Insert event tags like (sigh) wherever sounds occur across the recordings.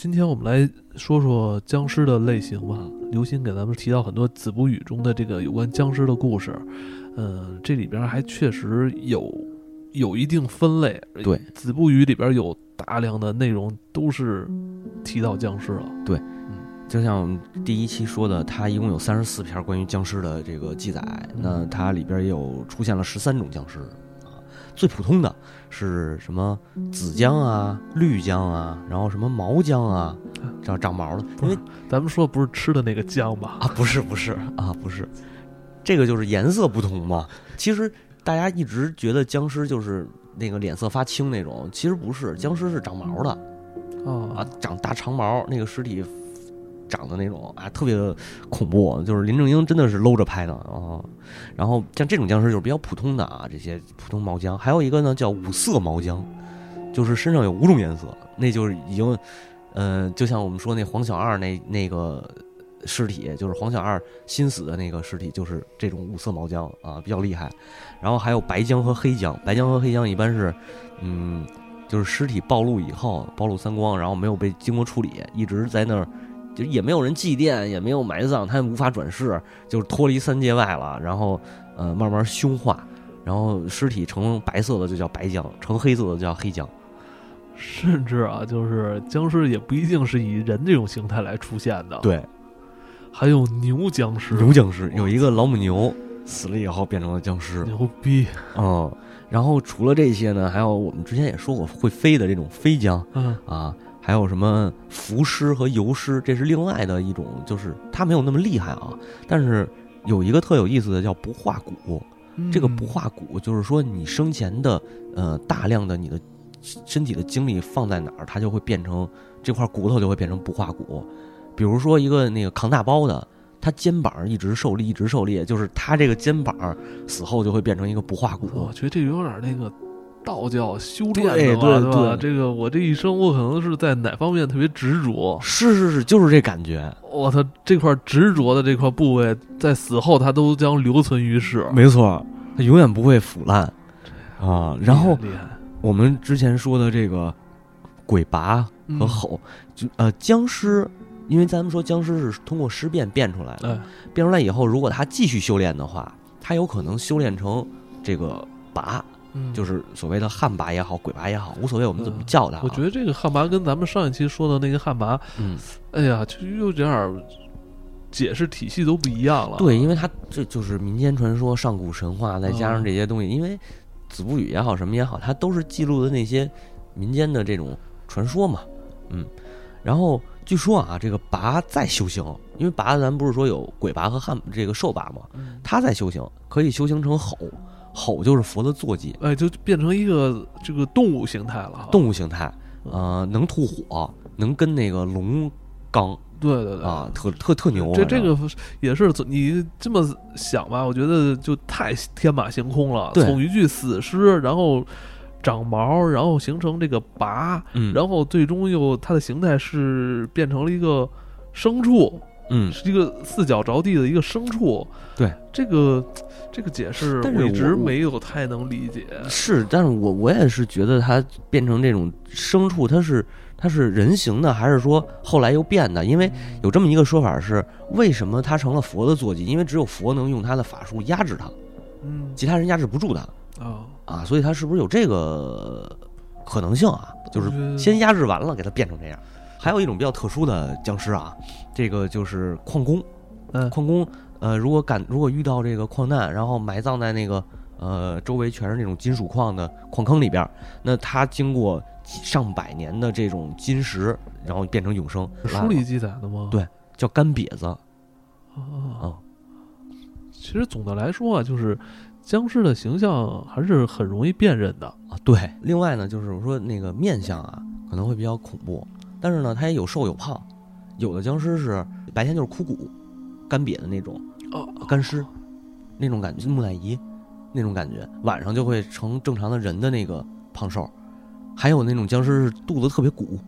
今天我们来说说僵尸的类型吧。刘鑫给咱们提到很多《子不语》中的这个有关僵尸的故事，嗯，这里边还确实有有一定分类。对，《子不语》里边有大量的内容都是提到僵尸了。对，嗯，就像我们第一期说的，它一共有三十四篇关于僵尸的这个记载，那它里边也有出现了十三种僵尸。最普通的是什么紫姜啊、绿姜啊，然后什么毛姜啊，长长毛的。因为咱们说不是吃的那个姜吧？啊，不是不是啊，不是，这个就是颜色不同嘛。其实大家一直觉得僵尸就是那个脸色发青那种，其实不是，僵尸是长毛的哦啊，长大长毛，那个尸体。长的那种啊，特别的恐怖，就是林正英真的是搂着拍的啊。然后像这种僵尸就是比较普通的啊，这些普通毛僵。还有一个呢叫五色毛僵，就是身上有五种颜色，那就是已经，呃，就像我们说那黄小二那那个尸体，就是黄小二新死的那个尸体，就是这种五色毛僵啊，比较厉害。然后还有白僵和黑僵，白僵和黑僵一般是，嗯，就是尸体暴露以后，暴露三光，然后没有被经过处理，一直在那儿。就也没有人祭奠，也没有埋葬，他无法转世，就是脱离三界外了。然后，呃，慢慢凶化，然后尸体成白色的就叫白僵，成黑色的叫黑僵。甚至啊，就是僵尸也不一定是以人这种形态来出现的。对，还有牛僵尸，牛僵尸有一个老母牛死了以后变成了僵尸，牛逼。嗯，然后除了这些呢，还有我们之前也说过会飞的这种飞僵，嗯啊。还有什么浮尸和游尸，这是另外的一种，就是它没有那么厉害啊。但是有一个特有意思的叫不化骨，这个不化骨就是说你生前的呃大量的你的身体的精力放在哪儿，它就会变成这块骨头就会变成不化骨。比如说一个那个扛大包的，他肩膀一直受力一直受力，就是他这个肩膀死后就会变成一个不化骨。我觉得这有点那个。道教修炼的对对对，这个我这一生我可能是在哪方面特别执着？是是是，就是这感觉。我操，这块执着的这块部位，在死后它都将留存于世。没错，它永远不会腐烂啊。然后。我们之前说的这个鬼拔和吼，就呃僵尸，因为咱们说僵尸是通过尸变变出来的，变出来以后，如果他继续修炼的话，他有可能修炼成这个拔。就是所谓的旱魃也好，鬼魃也好，无所谓，我们怎么叫它？我觉得这个旱魃跟咱们上一期说的那个旱魃，嗯，哎呀，就有点解释体系都不一样了。对，因为它这就是民间传说、上古神话，再加上这些东西，因为子不语也好，什么也好，它都是记录的那些民间的这种传说嘛。嗯，然后据说啊，这个拔在修行，因为拔咱不是说有鬼拔和旱这个兽拔嘛，他在修行可以修行成吼。吼就是佛的坐骑，哎，就变成一个这个动物形态了。动物形态，呃，能吐火，能跟那个龙刚。对对对，啊，特特特牛。这这个也是你这么想吧？我觉得就太天马行空了。从一具死尸，然后长毛，然后形成这个拔，然后最终又它的形态是变成了一个牲畜。嗯，是一个四脚着地的一个牲畜。对这个这个解释，我一直没有太能理解。是，但是我我也是觉得它变成这种牲畜，它是它是人形的，还是说后来又变的？因为有这么一个说法是，为什么它成了佛的坐骑？因为只有佛能用他的法术压制它，嗯，其他人压制不住它。啊啊，所以它是不是有这个可能性啊？就是先压制完了，给它变成这样。还有一种比较特殊的僵尸啊，这个就是矿工。嗯，矿工，呃，如果感如果遇到这个矿难，然后埋葬在那个呃周围全是那种金属矿的矿坑里边，那他经过上百年的这种金石，然后变成永生。书里记载的吗？对，叫干瘪子。啊，其实总的来说啊，就是僵尸的形象还是很容易辨认的啊。对，另外呢，就是我说那个面相啊，可能会比较恐怖。但是呢，它也有瘦有胖，有的僵尸是白天就是枯骨、干瘪的那种，哦，干尸，那种感觉，木乃伊那种感觉，晚上就会成正常的人的那个胖瘦，还有那种僵尸是肚子特别鼓，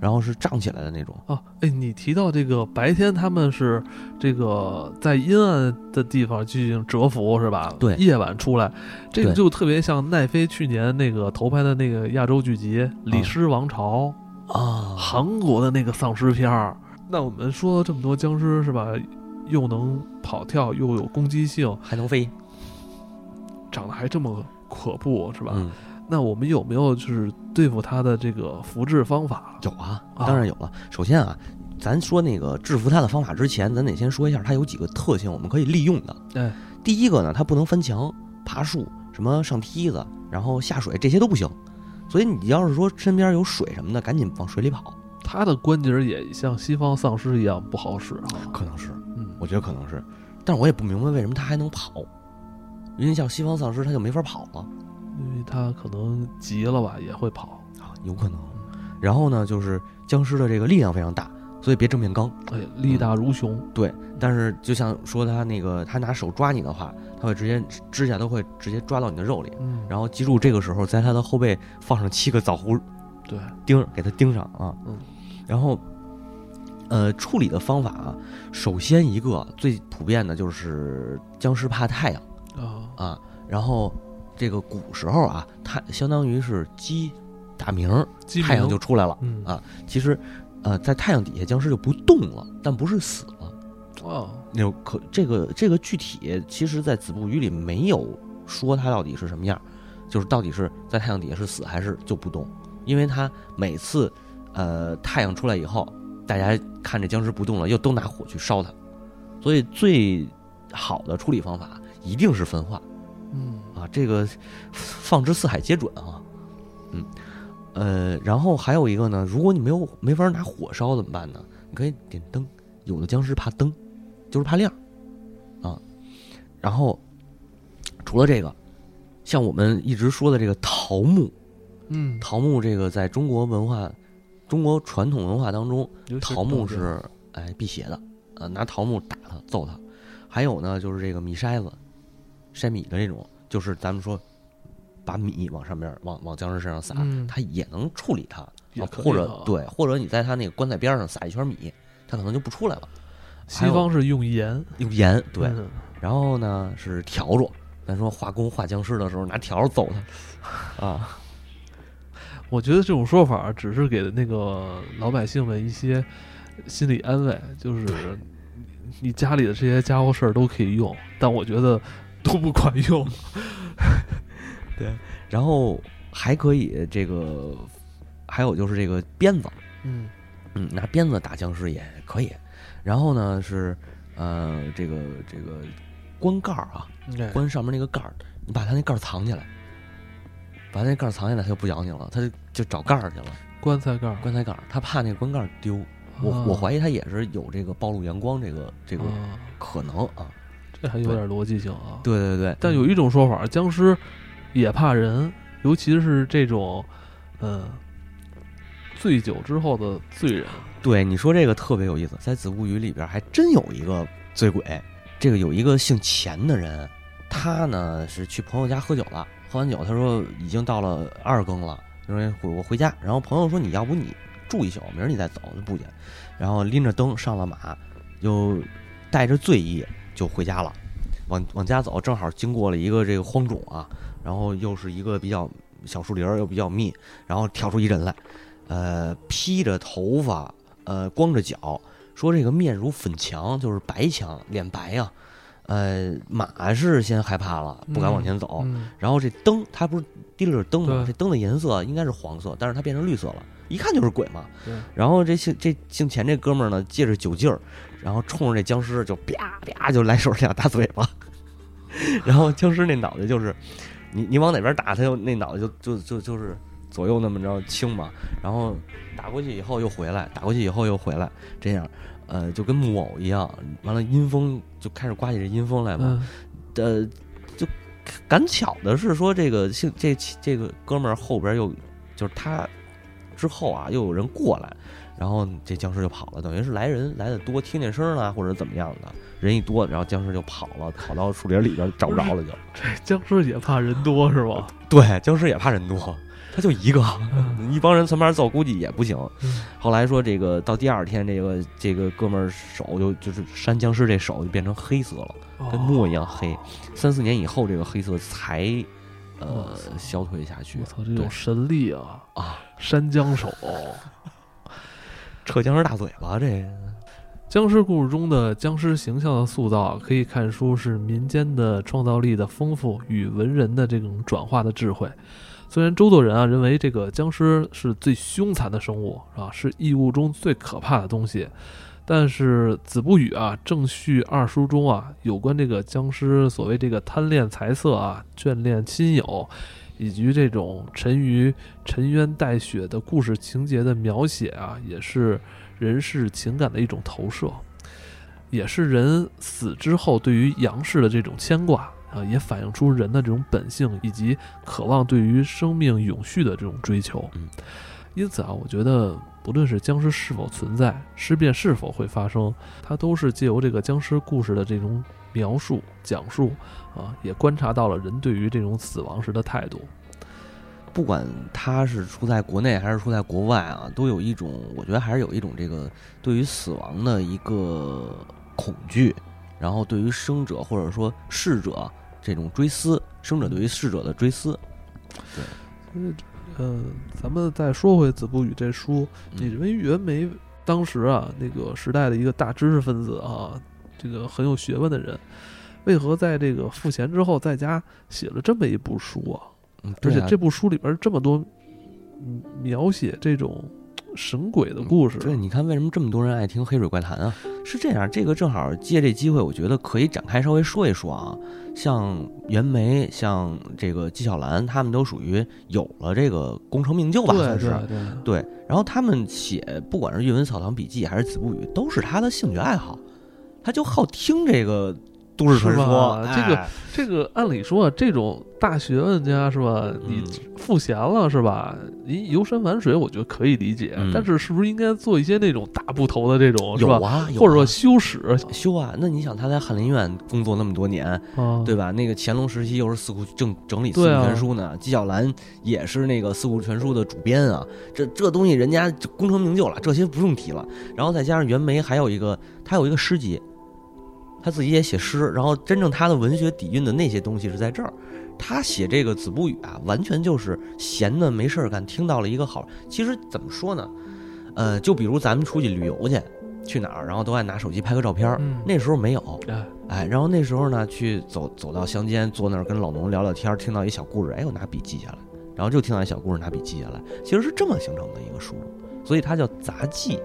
然后是胀起来的那种。哦，哎，你提到这个白天他们是这个在阴暗的地方进行蛰伏是吧？对，夜晚出来，这个就特别像奈飞去年那个投拍的那个亚洲剧集《李尸王朝》。啊，韩国的那个丧尸片儿。那我们说了这么多僵尸是吧？又能跑跳，又有攻击性，还能飞，长得还这么可怖是吧？那我们有没有就是对付它的这个复制方法？有啊，当然有了。首先啊，咱说那个制服它的方法之前，咱得先说一下它有几个特性，我们可以利用的。哎，第一个呢，它不能翻墙、爬树，什么上梯子，然后下水，这些都不行。所以你要是说身边有水什么的，赶紧往水里跑。他的关节也像西方丧尸一样不好使啊？可能是，嗯，我觉得可能是，但是我也不明白为什么他还能跑，因为像西方丧尸他就没法跑了，因为他可能急了吧，也会跑啊，有可能。然后呢，就是僵尸的这个力量非常大，所以别正面刚，哎，力大如熊。对，但是就像说他那个，他拿手抓你的话，他会直接指甲都会直接抓到你的肉里。嗯，然后记住这个时候在他的后背放上七个枣核，对，钉给他钉上啊，嗯。然后，呃，处理的方法啊，首先一个最普遍的就是僵尸怕太阳啊啊，然后这个古时候啊，太相当于是鸡打鸣，太阳就出来了啊。其实，呃，在太阳底下僵尸就不动了，但不是死了哦。那可这个这个具体，其实在子不语里没有说它到底是什么样，就是到底是在太阳底下是死还是就不动，因为它每次。呃，太阳出来以后，大家看着僵尸不动了，又都拿火去烧它，所以最好的处理方法一定是分化。嗯啊，这个放之四海皆准啊。嗯，呃，然后还有一个呢，如果你没有没法拿火烧怎么办呢？你可以点灯，有的僵尸怕灯，就是怕亮啊。然后除了这个，像我们一直说的这个桃木，嗯，桃木这个在中国文化。中国传统文化当中，桃木是哎辟邪的，呃，拿桃木打他揍他。还有呢，就是这个米筛子，筛米的这种，就是咱们说把米往上面往往僵尸身上撒，它也能处理它。或者对，或者你在他那个棺材边上撒一圈米，他可能就不出来了。西方是用盐，用盐对。然后呢是笤帚，咱说画工画僵尸的时候拿笤帚揍他 (laughs) 啊。我觉得这种说法只是给那个老百姓们一些心理安慰，就是你家里的这些家伙事儿都可以用，但我觉得都不管用。对，然后还可以这个，还有就是这个鞭子，嗯嗯，拿鞭子打僵尸也可以。然后呢是呃这个这个关盖儿啊，关上面那个盖儿，你把它那盖儿藏起来。把那盖儿藏起来，它就不咬你了，它就就找盖儿去了。棺材盖儿，棺材盖儿，他怕那个棺盖儿丢。我我怀疑他也是有这个暴露阳光这个这个可能啊。这还有点逻辑性啊。对对对。但有一种说法，僵尸也怕人，尤其是这种嗯醉酒之后的醉人。对，你说这个特别有意思，在《子不语》里边还真有一个醉鬼。这个有一个姓钱的人，他呢是去朋友家喝酒了。喝完酒，他说已经到了二更了，就说回我回家。然后朋友说你要不你住一宿，明儿你再走就不行。然后拎着灯上了马，就带着醉意就回家了。往往家走，正好经过了一个这个荒冢啊，然后又是一个比较小树林儿又比较密，然后跳出一人来，呃，披着头发，呃，光着脚，说这个面如粉墙，就是白墙，脸白呀。呃，马是先害怕了，不敢往前走。然后这灯，它不是提着灯吗？这灯的颜色应该是黄色，但是它变成绿色了，一看就是鬼嘛。然后这姓这姓钱这哥们儿呢，借着酒劲儿，然后冲着这僵尸就啪啪就来手两大嘴巴。(laughs) 然后僵尸那脑袋就是，你你往哪边打，他就那脑袋就就就就是左右那么着轻嘛。然后打过去以后又回来，打过去以后又回来，这样。呃，就跟木偶一样，完了阴风就开始刮起这阴风来嘛。呃，就赶巧的是说，这个姓这这个哥们儿后边又就是他之后啊，又有人过来，然后这僵尸就跑了，等于是来人来的多，听见声了或者怎么样的，人一多，然后僵尸就跑了，跑到树林里边找不着了，就 (laughs) 这僵尸也怕人多是吧？对，僵尸也怕人多。他就一个，一帮人从边走，估计也不行。后来说这个到第二天，这个这个哥们儿手就就是扇僵尸这手就变成黑色了，跟墨一样黑。三四年以后，这个黑色才呃消退下去。我操，这种神力啊啊！山僵手，(laughs) 扯僵尸大嘴巴，这僵尸故事中的僵尸形象的塑造，可以看出是民间的创造力的丰富与文人的这种转化的智慧。虽然周作人啊认为这个僵尸是最凶残的生物，啊？是异物中最可怕的东西，但是子不语啊《正序二书》中啊有关这个僵尸所谓这个贪恋财色啊、眷恋亲友，以及这种沉鱼沉冤待雪的故事情节的描写啊，也是人世情感的一种投射，也是人死之后对于阳世的这种牵挂。啊，也反映出人的这种本性以及渴望对于生命永续的这种追求。嗯，因此啊，我觉得不论是僵尸是否存在，尸变是否会发生，它都是借由这个僵尸故事的这种描述、讲述啊，也观察到了人对于这种死亡时的态度。不管他是出在国内还是出在国外啊，都有一种，我觉得还是有一种这个对于死亡的一个恐惧，然后对于生者或者说逝者。这种追思，生者对于逝者的追思，对，嗯，呃，咱们再说回《子不语》这书，你认为袁枚当时啊，那个时代的一个大知识分子啊，这个很有学问的人，为何在这个赋闲之后在家写了这么一部书啊？而且这部书里边这么多描写这种。神鬼的故事，对，你看为什么这么多人爱听《黑水怪谈》啊？是这样，这个正好借这机会，我觉得可以展开稍微说一说啊。像袁枚，像这个纪晓岚，他们都属于有了这个功成名就吧，算是对。然后他们写，不管是《阅文草堂笔记》还是《子不语》，都是他的兴趣爱好，他就好听这个。都市传说，这个这个，按理说这种大学问家是吧？你赋闲了是吧？你游山玩水，我觉得可以理解。但是是不是应该做一些那种大部头的这种，是吧？或者说修史修啊？那你想他在翰林院工作那么多年，对吧？那个乾隆时期又是四库正整理四库全书呢，纪晓岚也是那个四库全书的主编啊。这这东西人家功成名就了，这些不用提了。然后再加上袁枚还有一个，他有一个诗集。他自己也写诗，然后真正他的文学底蕴的那些东西是在这儿。他写这个《子不语》啊，完全就是闲的没事儿干，听到了一个好。其实怎么说呢？呃，就比如咱们出去旅游去，去哪儿，然后都爱拿手机拍个照片儿。那时候没有，哎，然后那时候呢，去走走到乡间，坐那儿跟老农聊聊天，听到一小故事，哎，我拿笔记下来，然后就听到一小故事，拿笔记下来。其实是这么形成的一个书，所以它叫杂记。